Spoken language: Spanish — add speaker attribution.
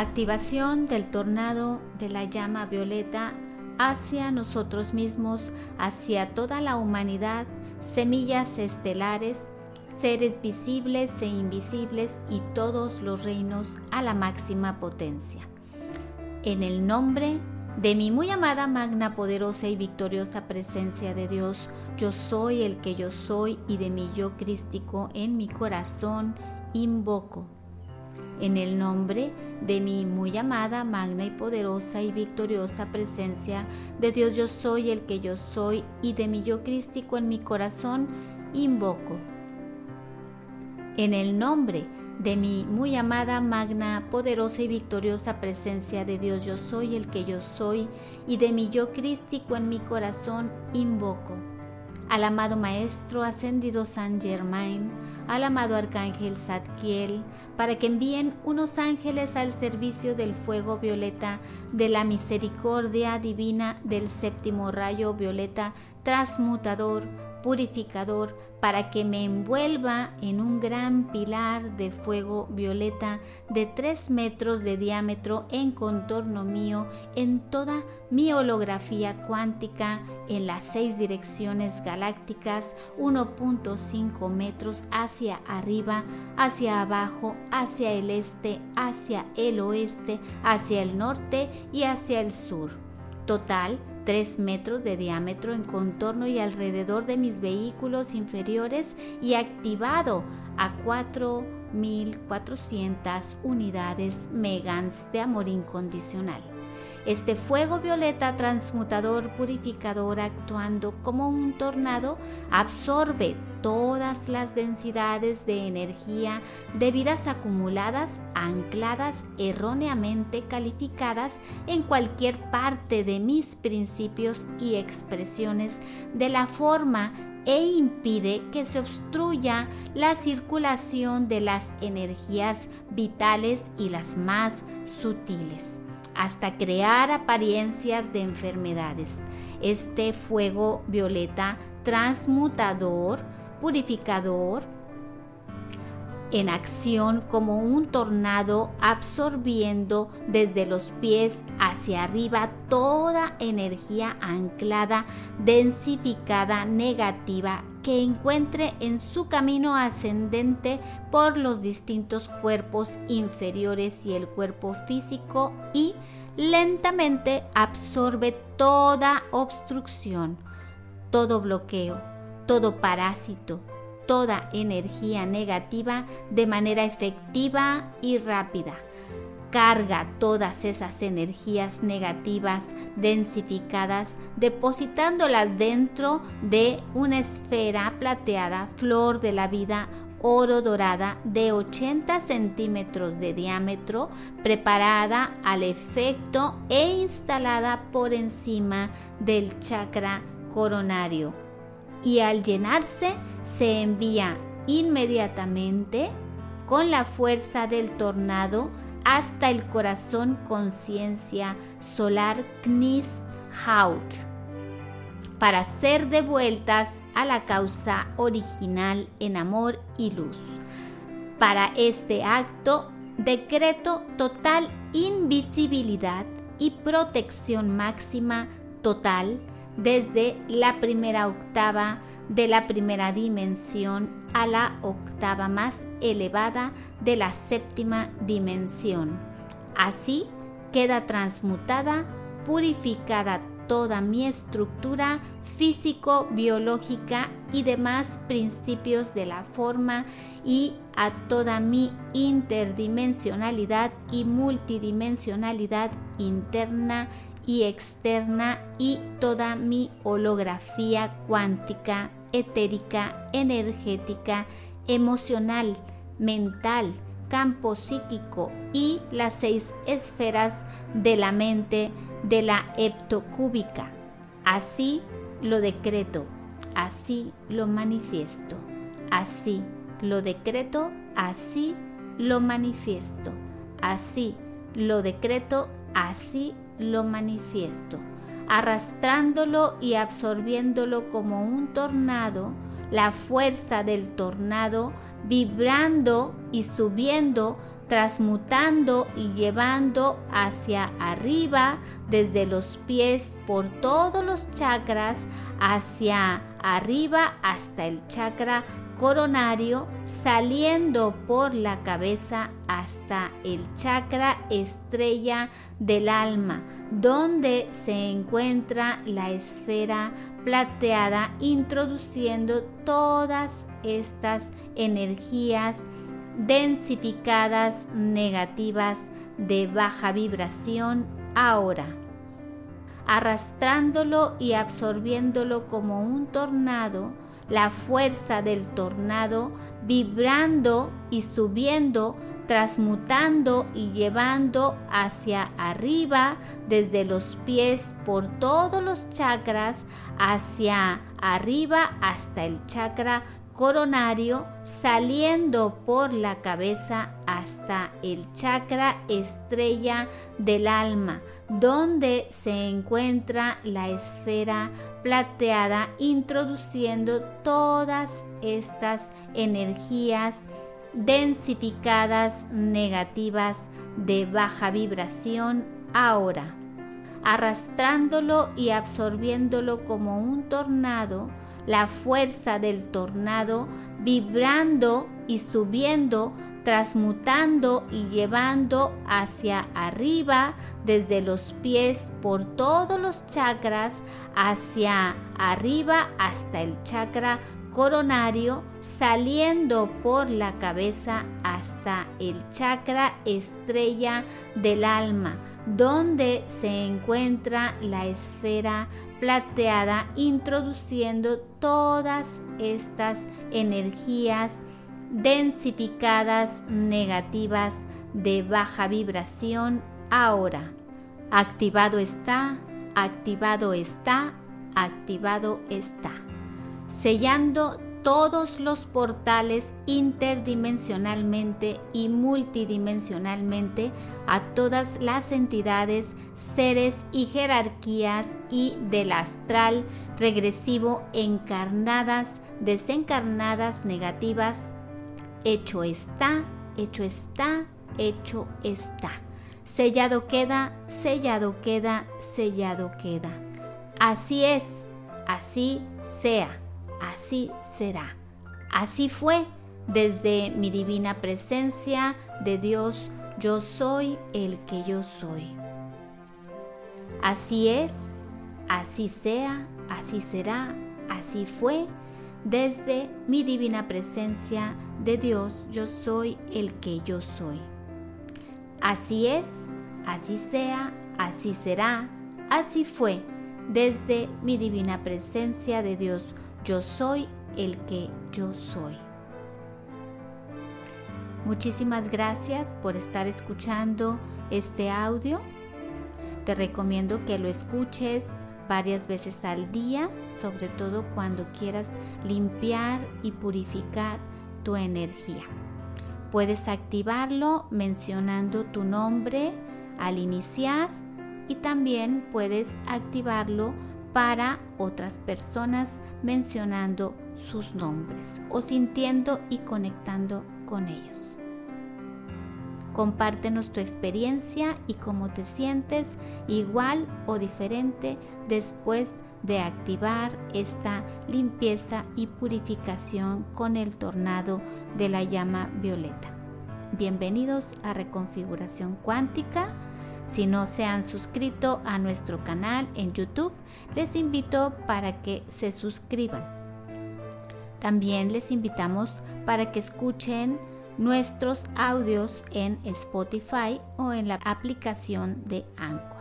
Speaker 1: Activación del tornado de la llama violeta hacia nosotros mismos, hacia toda la humanidad, semillas estelares, seres visibles e invisibles y todos los reinos a la máxima potencia. En el nombre de mi muy amada, magna, poderosa y victoriosa presencia de Dios, yo soy el que yo soy y de mi yo crístico en mi corazón invoco. En el nombre de mi muy amada, magna y poderosa y victoriosa presencia de Dios, yo soy el que yo soy y de mi yo crístico en mi corazón invoco. En el nombre de mi muy amada, magna, poderosa y victoriosa presencia de Dios, yo soy el que yo soy y de mi yo crístico en mi corazón invoco. Al amado Maestro ascendido San Germain, al amado Arcángel Zadkiel, para que envíen unos ángeles al servicio del fuego violeta de la misericordia divina del séptimo rayo violeta transmutador purificador para que me envuelva en un gran pilar de fuego violeta de 3 metros de diámetro en contorno mío en toda mi holografía cuántica en las seis direcciones galácticas 1.5 metros hacia arriba, hacia abajo, hacia el este, hacia el oeste, hacia el norte y hacia el sur. Total 3 metros de diámetro en contorno y alrededor de mis vehículos inferiores y activado a 4.400 unidades megans de amor incondicional. Este fuego violeta transmutador purificador actuando como un tornado absorbe todas las densidades de energía de vidas acumuladas, ancladas, erróneamente calificadas en cualquier parte de mis principios y expresiones de la forma e impide que se obstruya la circulación de las energías vitales y las más sutiles hasta crear apariencias de enfermedades. Este fuego violeta transmutador, purificador, en acción como un tornado absorbiendo desde los pies hacia arriba toda energía anclada, densificada, negativa que encuentre en su camino ascendente por los distintos cuerpos inferiores y el cuerpo físico y lentamente absorbe toda obstrucción, todo bloqueo, todo parásito, toda energía negativa de manera efectiva y rápida. Carga todas esas energías negativas densificadas, depositándolas dentro de una esfera plateada, flor de la vida oro dorada de 80 centímetros de diámetro, preparada al efecto e instalada por encima del chakra coronario. Y al llenarse se envía inmediatamente con la fuerza del tornado hasta el corazón conciencia solar Knis Haut para ser devueltas a la causa original en amor y luz. Para este acto, decreto total invisibilidad y protección máxima total desde la primera octava de la primera dimensión a la octava más elevada de la séptima dimensión. Así queda transmutada, purificada toda mi estructura físico-biológica y demás principios de la forma y a toda mi interdimensionalidad y multidimensionalidad interna y externa y toda mi holografía cuántica, etérica, energética, emocional, mental, campo psíquico y las seis esferas de la mente de la heptocúbica. Así lo decreto, así lo manifiesto, así lo decreto, así lo manifiesto, así lo decreto, así lo manifiesto, arrastrándolo y absorbiéndolo como un tornado, la fuerza del tornado vibrando y subiendo transmutando y llevando hacia arriba desde los pies por todos los chakras hacia arriba hasta el chakra coronario, saliendo por la cabeza hasta el chakra estrella del alma, donde se encuentra la esfera plateada, introduciendo todas estas energías densificadas negativas de baja vibración ahora, arrastrándolo y absorbiéndolo como un tornado, la fuerza del tornado vibrando y subiendo, transmutando y llevando hacia arriba desde los pies por todos los chakras hacia arriba hasta el chakra coronario saliendo por la cabeza hasta el chakra estrella del alma, donde se encuentra la esfera plateada, introduciendo todas estas energías densificadas negativas de baja vibración ahora, arrastrándolo y absorbiéndolo como un tornado, la fuerza del tornado vibrando y subiendo, transmutando y llevando hacia arriba desde los pies por todos los chakras hacia arriba hasta el chakra coronario, saliendo por la cabeza hasta el chakra estrella del alma, donde se encuentra la esfera plateada, introduciendo todas estas energías densificadas negativas de baja vibración ahora. Activado está, activado está, activado está. Sellando todos los portales interdimensionalmente y multidimensionalmente a todas las entidades, seres y jerarquías y del astral regresivo encarnadas, desencarnadas, negativas. Hecho está, hecho está, hecho está. Sellado queda, sellado queda, sellado queda. Así es, así sea, así será. Así fue desde mi divina presencia de Dios, yo soy el que yo soy. Así es, así sea, así será, así fue desde mi divina presencia de Dios, yo soy el que yo soy. Así es, así sea, así será, así fue desde mi divina presencia de Dios, yo soy el que yo soy. Muchísimas gracias por estar escuchando este audio. Te recomiendo que lo escuches varias veces al día, sobre todo cuando quieras limpiar y purificar tu energía. Puedes activarlo mencionando tu nombre al iniciar y también puedes activarlo para otras personas mencionando sus nombres o sintiendo y conectando con ellos. Compártenos tu experiencia y cómo te sientes igual o diferente después de activar esta limpieza y purificación con el tornado de la llama violeta. Bienvenidos a Reconfiguración Cuántica. Si no se han suscrito a nuestro canal en YouTube, les invito para que se suscriban. También les invitamos para que escuchen nuestros audios en Spotify o en la aplicación de Anchor.